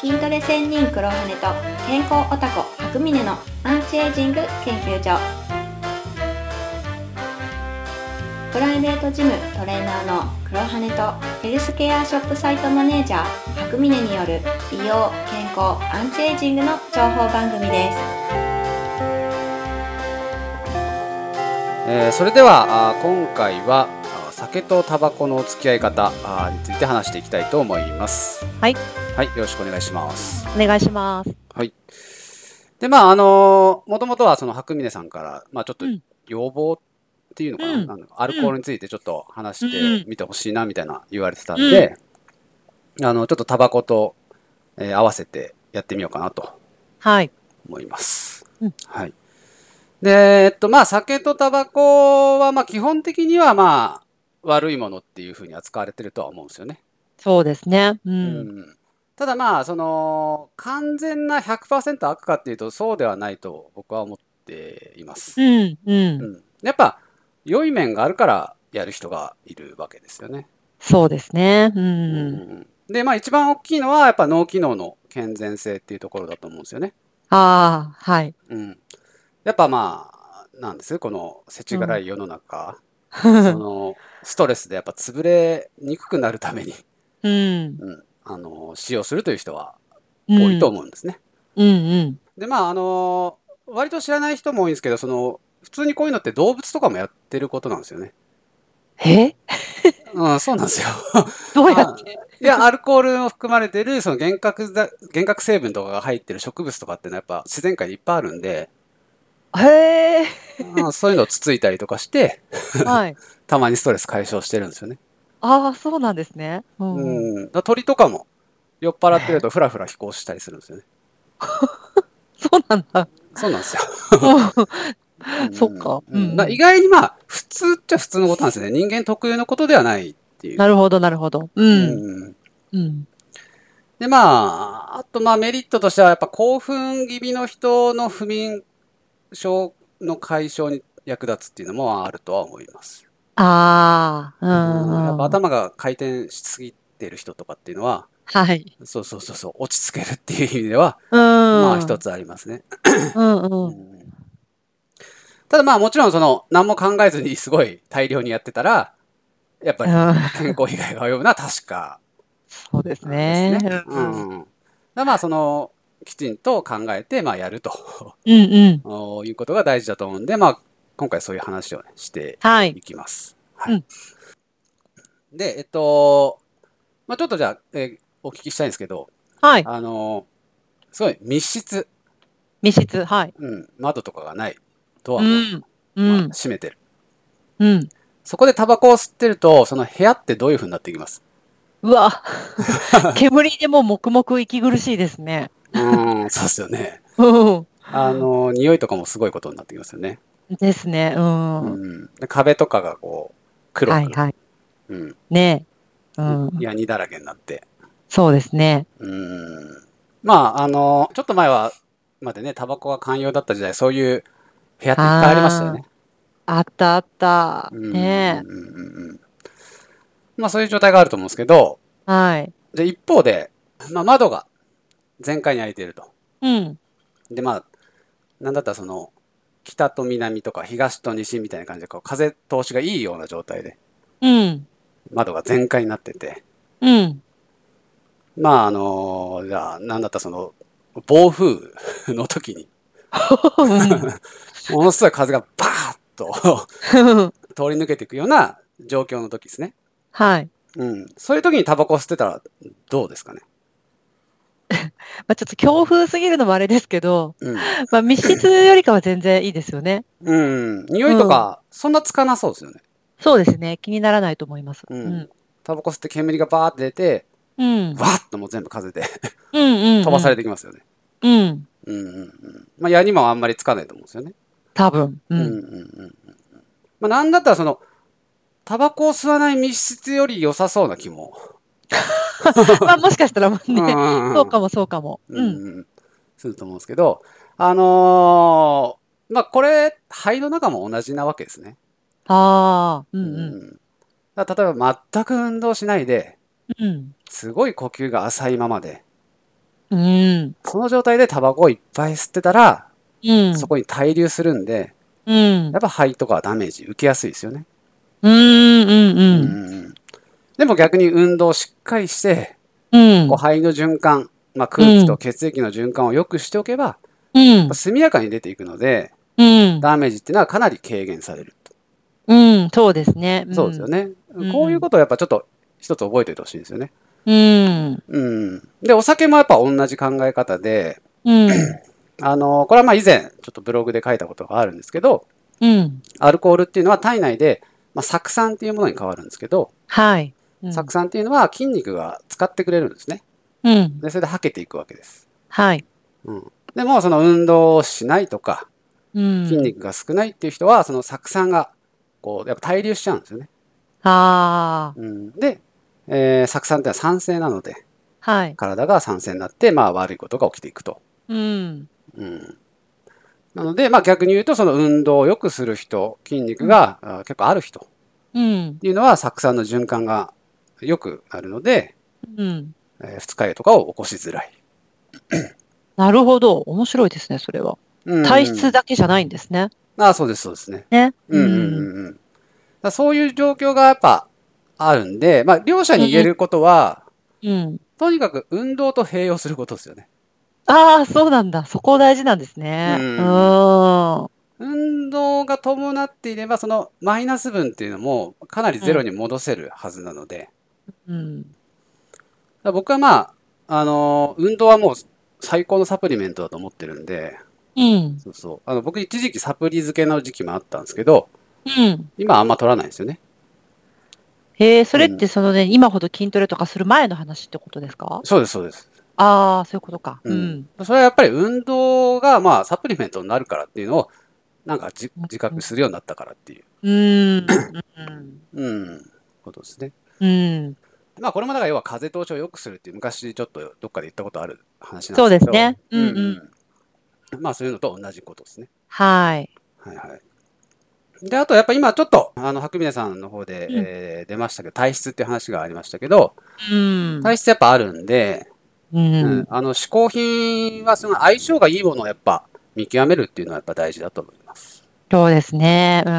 筋トレ専任黒羽と健康オタコ白峰のアンチエイジング研究所プライベートジムトレーナーの黒羽とヘルスケアショップサイトマネージャー白峰による美容健康アンチエイジングの情報番組ですえーそれでは今回は酒とタバコの付き合い方について話していきたいと思います。はい。はい、よろしくお願いします。お願いします。はい。で、まあ、あのもともとはその白峰さんから、まあ、ちょっとうん要望っていうのかな,、うんアルコールについてちょっと話してみてほしいなみたいな言われてたんで、あの、ちょっとタバコと、えー合わせてやってみようかなとはい。思います。うんはい。で、えっと、まあ、酒とタバコは、まあ、基本的には、まあ、悪いものっていうふうに扱われてるとは思うんですよね。そうですね。う。うんんただまあ、その、完全な100%悪かっていうと、そうではないと僕は思っています。うん。う。うんん。やっぱ、良い面があるからやる人がいるわけですよね。そうですね。う。うんんで、まあ、一番大きいのは、やっぱ脳機能の健全性っていうところだと思うんですよね。ああ、はい。うん。やっぱまあ、なんですこの世知辛い世の中、そのストレスでやっぱ潰れにくくなるために、うん。うん、あの使用するという人はうん多いと思うんですね。うんうん。でまああの割と知らない人も多いんですけどその普通にこういうのって動物とかもやってることなんですよね。え？うん、そうなんですよ。どうやって？いや、アルコールも含まれてる、その幻覚だ、幻覚成分とかが入ってる植物とかってのはやっぱ自然界にいっぱいあるんで、へえ。うんそういうのをつついたりとかして、はい。たまにストレス解消してるんですよね。ああ、そうなんですね。うん。うん。鳥とかも酔っ払ってるとふらふら飛行したりするんですよね。そうなんだ。そうなんですよ。うんそっかうんうんだから意外にまあ、普通っちゃ普通のことなんですよね。人間特有のことではないっていう。なるほど、なるほど。うん。うんうん。で、まあ、あとまあメリットとしては、やっぱ興奮気味の人の不眠症の解消に役立つっていうのもあるとは思います。ああ、やっぱうん。頭が回転しすぎてる人とかっていうのは、はい。そうそうそうそう、落ち着けるっていう意味では、うん。まあ一つありますね。うんうん。ただまあもちろんその何も考えずにすごい大量にやってたら、やっぱりうん健康被害が及ぶのは確かそうですね。ね。うん。だまあその、きちんと考えてまあやるとうんうん。いうことが大事だと思うんで、まあ今回そういう話を、ね、してはいい。きます。はい。うんで、えっと、まあちょっとじゃあ、えーお聞きしたいんですけど、はい。あの、すごい密室、密室。はい。うん、窓とかがない、ドアも、うん。うまあん。閉めてる。うん。そこでタバコを吸ってると、その部屋ってどういう風になっていきます？うわ。煙でもう黙々息苦しいですね。うーん、そうですよね。うん。あの、匂いとかもすごいことになってきますよね。ですね。うん。うん。で壁とかがこう、黒く、はいはい。うん。ねえ。うん。ヤニだらけになって。そうですね。うん。まあ、あの、ちょっと前は、までね、タバコが寛容だった時代、そういう部屋っていっぱいありましたよね。あったあった。うんねうんうんうんまあ、そういう状態があると思うんですけど、え。はい。で、一方で、まあ、窓が全開に開いていると。うん。で、まあ、なんだったらその、北と南とか東と西みたいな感じで、こう風通しがいいような状態で、うん。窓が全開になってて、うん。まあ、あのじゃあ、なんだったらその、暴風の時に、ものすごい風がバーッと通り抜けていくような状況の時ですね。はい。うん。そういう時にタバコを吸ってたらどうですかね？まあちょっと強風すぎるのもあれですけど、うん。まあ密室よりかは全然いいですよね。うん。匂いとか、そんなつかなそうですよね。そうですね。気にならないと思います。うんうん。タバコ吸って煙がバーって出て、うん。わーっともう全部風で うんうん。飛ばされて。てきますよね。うん。うんうんうん。まあ、矢にもあんまりつかないと思うんですよね。多分。う。うんうんんうんうん。まあ、なんだったらその、タバコを吸わない密室より良さそうな気も。まあもしかしたらね、うんうんうんそうかもそうかも。ううんすると思うんですけど、あのーまあ、これ、肺の中も同じなわけですね。ああ。うんうん。う例えば全く運動しないで、うん。すごい呼吸が浅いままで、うん。その状態でタバコをいっぱい吸ってたら、うん。そこに滞留するんで、うんやっ。ぱ肺とかはダメージ受けやすいですよね。うん。うん。ううん。んでも逆に運動をしっかりして、うんこう。肺の循環、まあ、空気と血液の循環を良くしておけば、うん。速やかに出ていくので、うん。ダメージっていうのはかなり軽減されると。うん。そうですね。んそうですよ。ね。うんこういうことをやっぱちょっと一つ覚えておいてほしいんですよね。うん。うん。で、お酒もやっぱ同じ考え方で、うん。あの、これはまあ以前ちょっとブログで書いたことがあるんですけど、うん。アルコールっていうのは体内で、まあ、酢酸っていうものに変わるんですけど、はい。うん酢酸っていうのは筋肉が使ってくれるんですね。うん。で、それで吐けていくわけです。はい。うん。でも、その運動をしないとか、うん。筋肉が少ないっていう人は、その酢酸が、こう、やっぱ滞留しちゃうんですよね。ああ。うん。で、えー、酢酸ってのは酸性なので、はい。体が酸性になって、まあ悪いことが起きていくと。うん。うん。なので、まあ逆に言うと、その運動を良くする人、筋肉が、あ結構ある人っうん。ていうのは、酢酸の循環が良くなるので、うん。えー二日酔いとかを起こしづらい。なるほど。面白いですね、それは。うん体質だけじゃないんですね。ああ、そうです、そうですね。ね。うんうんうんそういう状況がやっぱあるんで、まあ両者に言えることは、うん。とにかく運動と併用することですよね。ああ、そうなんだ。そこ大事なんですね。ううんん。運動が伴っていれば、そのマイナス分っていうのもかなりゼロに戻せるはずなので、うん。だ僕はまあ、あのー運動はもう最高のサプリメントだと思ってるんで、うん。そうそう。あの、僕一時期サプリ漬けの時期もあったんですけど、うん。今はあんま取らないんですよね。へえ、それってそのね、今ほど筋トレとかする前の話ってことですか？そうです、そうです。ああ、そういうことか。ううんん。それはやっぱり運動がまあサプリメントになるからっていうのを、なんかじ自覚するようになったからっていう、うん。うん、ことですね。うん。まあこれもだから要は風通しを良くするっていう昔ちょっとどっかで言ったことある話なんですけど。そうですねうんうんうんまあそういうのと同じことですね。はい。はいはい。で、あとやっぱ今ちょっと、あの、白峰さんの方で、うんえー出ましたけど、体質っていう話がありましたけど、うん。体質やっぱあるんで、ううんん。あの、嗜好品はその相性がいいものをやっぱ見極めるっていうのはやっぱ大事だと思います。そうですね。う。うん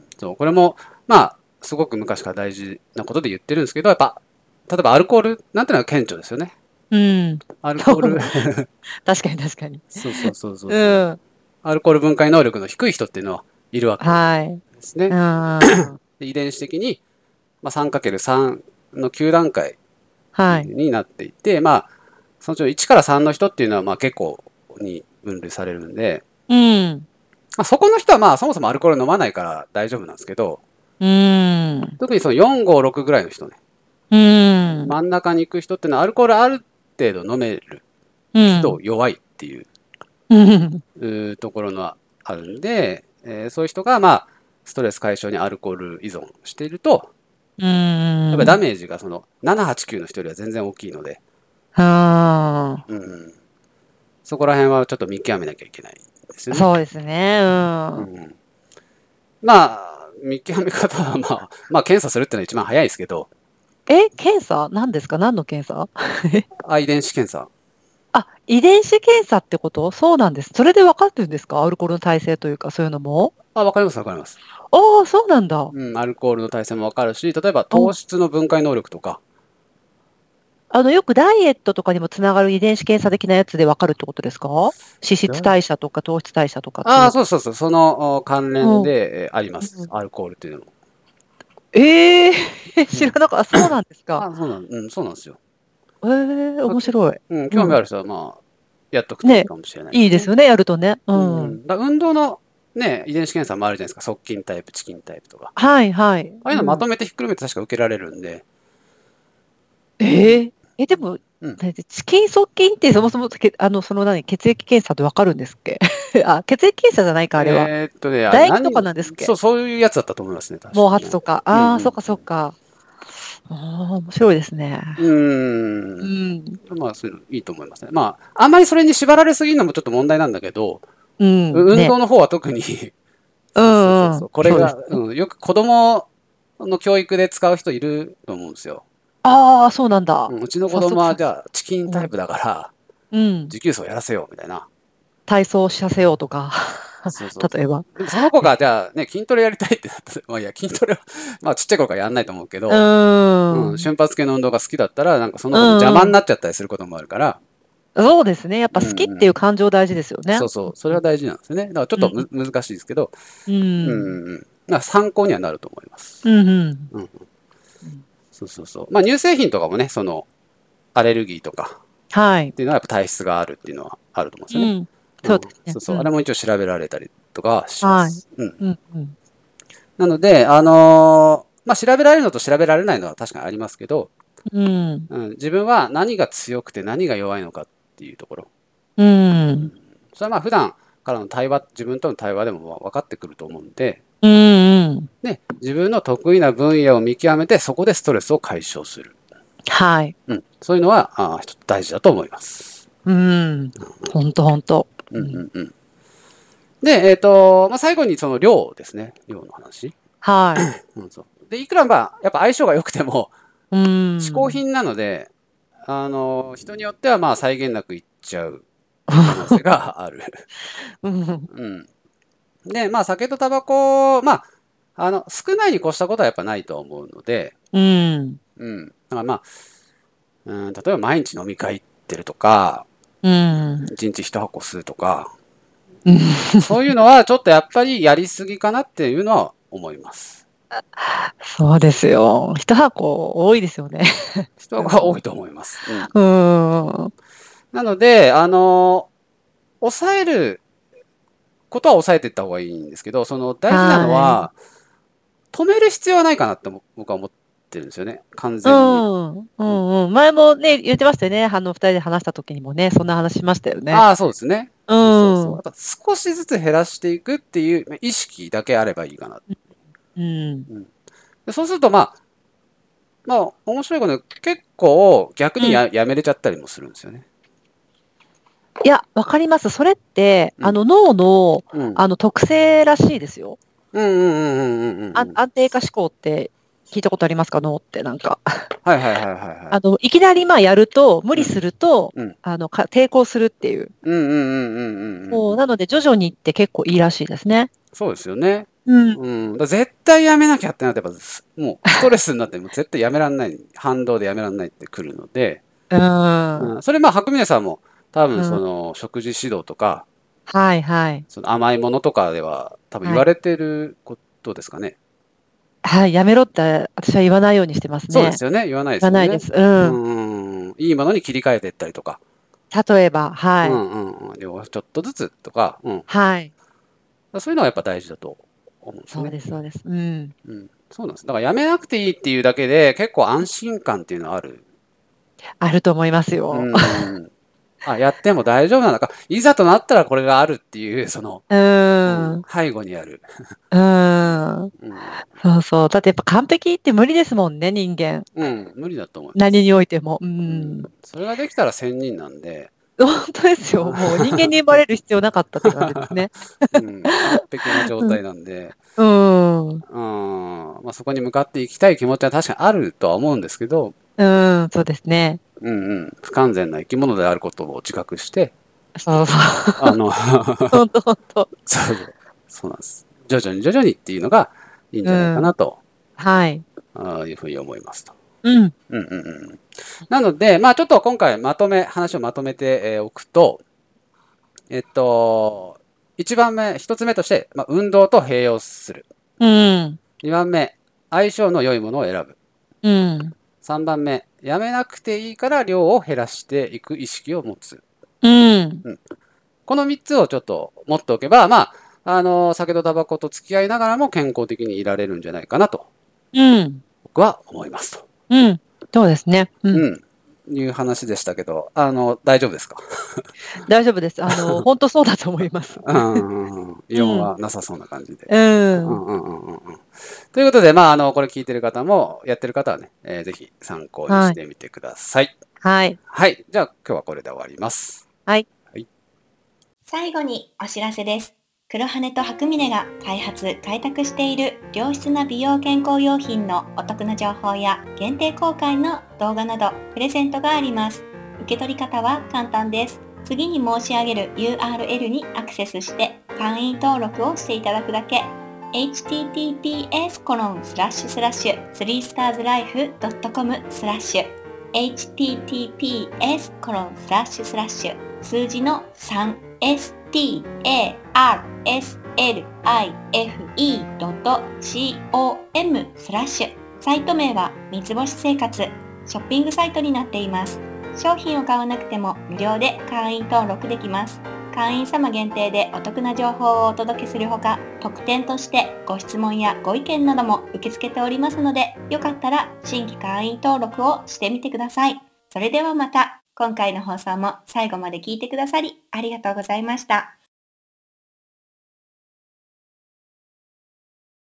ん。そう、これも、まあ、すごく昔から大事なことで言ってるんですけど、やっぱ、例えばアルコールなんてのは顕著ですよね。うん。アルコール。確かに確かに。そうそうそうそう。うん。アルコール分解能力の低い人っていうのはいるわけはい。ですね。うん。で遺伝子的に、まあ、3×3 の9段階はい。になっていて、まあ、そのうちの1から3の人っていうのはまあ結構に分類されるんで、うん。まあ、そこの人はまあそもそもアルコール飲まないから大丈夫なんですけど、うん。特にその4、5、6ぐらいの人ね、うん。真ん中に行く人ってのはアルコールある程度飲めるうん。人弱いっていううん。ところのあるんで、えーそういう人がまあストレス解消にアルコール依存していると、うん。やっぱりダメージがその7、8、9の人よりは全然大きいので、あうん、そこら辺はちょっと見極めなきゃいけないですあ。よね。そうですね。うん。うん、まあ、見極め方はまあ、まあ検査するっていうのは一番早いですけど、え、検査？何ですか？何の検査？あ遺伝子検査。あ、遺伝子検査ってこと？そうなんです。それで分かってるんですか？アルコールの耐性というか、そういうのも？あ、わかりますわかります。ああ、そうなんだ。うん、アルコールの耐性もわかるし、例えば糖質の分解能力とか、あの、よくダイエットとかにもつながる遺伝子検査的なやつで分かるってことですか？脂質代謝とか糖質代謝とかああ、そうそうそう、そのお関連でえーありますう。んアルコールっていうのも。ええ 知らなかった。そうなんですか。あそうなん、うん、そうなんですよ。ええ面白い。うん、興味ある人はまあ、やっとくといいかもしれない、いいですよね、やるとね。う。うんん。だ運動のね、遺伝子検査もあるじゃないですか。側筋タイプ、チキンタイプとか。はい、はい。ああいうのまとめ、めてひっくるめて確か受けられるんで、えええ、でも、うんねチキン側筋ってそもそもけ、あの、その何、血液検査で分かるんですっけ？あ、血液検査じゃないか、あれは。えーっとね、あ唾液とか何なんですっけ？そう、そういうやつだったと思いますね、毛髪とか。ああ、うんうんそっかそっか。ああ、面白いですね。うー。うんん。まあ、そういいいと思いますね。まあ、あんまりそれに縛られすぎるのもちょっと問題なんだけど、うん。運ね動の方は特に、そうそうそうこれが、そううん、よく子供の教育で使う人いると思うんですよ。ああ、そうなんだ。うんうちの子供はじゃあチキンタイプだから、うん。持久走やらせようみたいな。体操させようとか、そうそう例えば。でもその子がじゃあね、筋トレやりたいってなったら、まあいや、筋トレは、まあちっちゃい頃からやんないと思うけど、うー。うんん瞬発系の運動が好きだったら、なんかその子の邪魔になっちゃったりすることもあるから、そうですね。やっぱ好きっていう感情大事ですよね。そうそう、それは大事なんですよね。だからちょっとむ、難しいですけど、う。うんんうん。まあ参考にはなると思います。うんうん。そうそうそう。まあ乳製品とかもね、その、アレルギーとかはいっ。ていうのはやっぱ体質があるっていうのはあると思うんですよね。うん。そうですね。んそうそう。んあれも一応調べられたりとかはします。うん。うんうん。なので、あのーまあ、調べられるのと調べられないのは確かにありますけど、うん。うん、自分は何が強くて何が弱いのかっていうところ。うん。それはまあ普段からの対話、自分との対話でも分かってくると思うんで、うんうん。で、自分の得意な分野を見極めて、そこでストレスを解消する。はい。うん。そういうのは、あ大事だと思います。うん。ほんとほんと。うんうんうん。で、えっ、と、まあ、最後にその量ですね。量の話。はい。うん、そう。で、いくらまあ、やっぱ相性が良くても、うん。嗜好品なので、あの、人によってはまあ際限なくいっちゃう可能性がある。うん。うん。で、まあ酒とタバコ、まあ、あの、少ないに越したことはやっぱないと思うので、うん。うん。だからまあ、うん、例えば毎日飲み会行ってるとか、うん。一日一箱吸うとか、うんそういうのはちょっとやっぱりやりすぎかなっていうのは思います。そうですよ。一箱多いですよね。人が多いと思います。うんうん。なので、あの、抑えることは抑えていった方がいいんですけど、その大事なのは、止める必要はないかなって僕は思ってるんですよね、完う全に。ん。うんうん。前もね、言ってましたよね。あの、二人で話した時にもね、そんな話しましたよね。ああ、そうですね。う。そうそう少しずつ減らしていくっていうまあ意識だけあればいいかな。うん。でそうすると、まあ、まあ、面白いことに結構逆にや,、やめれちゃったりもするんですよね。いや、わかります。それって、うんあの、脳の、うん。あの、特性らしいですよ。うんうんうんうんうんうん。あ安定化思考って聞いたことありますか？脳ってなんか。はいはいはいはいはい。あの、いきなりまあやると、無理すると、うんあの、か抵抗するっていう。うんうんうんうんうんうん。そう、なので徐々にって結構いいらしいですね。そうですよね。うん。うん。絶対やめなきゃってなって、やっぱすもうストレスになって、もう絶対やめらんない、反動でやめらんないってくるので、うん。うん、それまあ白峰さんも多分うんその食事指導とか、はいはい。その甘いものとかでは多分言われてることですかね。はい、やめろって私は言わないようにしてますね。そうですよね。言わないですよね。言わないです。う。うんん。いいものに切り替えていったりとか。例えば、はい。うんうんちょっとずつとか、うん。はい。そういうのはやっぱ大事だと思うんですね。そうです、そうです。うん。うん。そうなんです。だからやめなくていいっていうだけで結構安心感っていうのはある。あると思いますよ。うん。あ、やっても大丈夫なのか。いざとなったらこれがあるっていう、その、うん。背後にある。うん。うん。そうそう。だってやっぱ完璧って無理ですもんね、人間。うん。無理だと思います。何においても。う。うんそれができたら仙人なんで、本当ですよ。もう人間に生まれる必要なかったって感じですね。うん、完璧な状態なんで、うん。うん。まあそこに向かっていきたい気持ちは確かにあるとは思うんですけど、うん、そうですね。うんうん。不完全な生き物であることを自覚して、そうそう。あの、本当本当。そうそう。そうなんです。徐々に徐々にっていうのがいいんじゃないかなと、はい。ああいうふうに思いますと。うん。うんうんうん。なので、まあちょっと今回まとめ、話をまとめてえーおくと、えっと、1番目、1つ目として、まあ、運動と併用する。うん。2番目、相性の良いものを選ぶ。うん。3番目、やめなくていいから量を減らしていく意識を持つ。うん。この3つをちょっと持っておけば、まあ、あの、酒とタバコと付き合いながらも健康的にいられるんじゃないかなと、うん。僕は思いますと。うん。そうですね。う。うんん。いう話でしたけど、あの、大丈夫ですか？大丈夫です。あの、本当そうだと思います。うん。異論はなさそうな感じで。う。うんんうんうんうんうん。ということで、まあ、あの、これ聞いてる方も、やってる方はね、えーぜひ参考にしてみてください。はい。はい。じゃあ、今日はこれで終わります。最後にお知らせです。黒羽と白峰が開発、開拓している良質な美容健康用品のお得な情報や限定公開の動画などプレゼントがあります。受け取り方は簡単です。次に申し上げる URL にアクセスして会員登録をしていただくだけ https コロンスラッシュスラッシュ 3starslife.com スラッシュ https コロンスラッシュスラッシュ数字の3 starslife.com スラッシュ。サイト名は三つ星生活。ショッピングサイトになっています。商品を買わなくても無料で会員登録できます。会員様限定でお得な情報をお届けするほか特典としてご質問やご意見なども受け付けておりますのでよかったら新規会員登録をしてみてください。それではまた。今回の放送も最後まで聞いてくださりありがとうございました。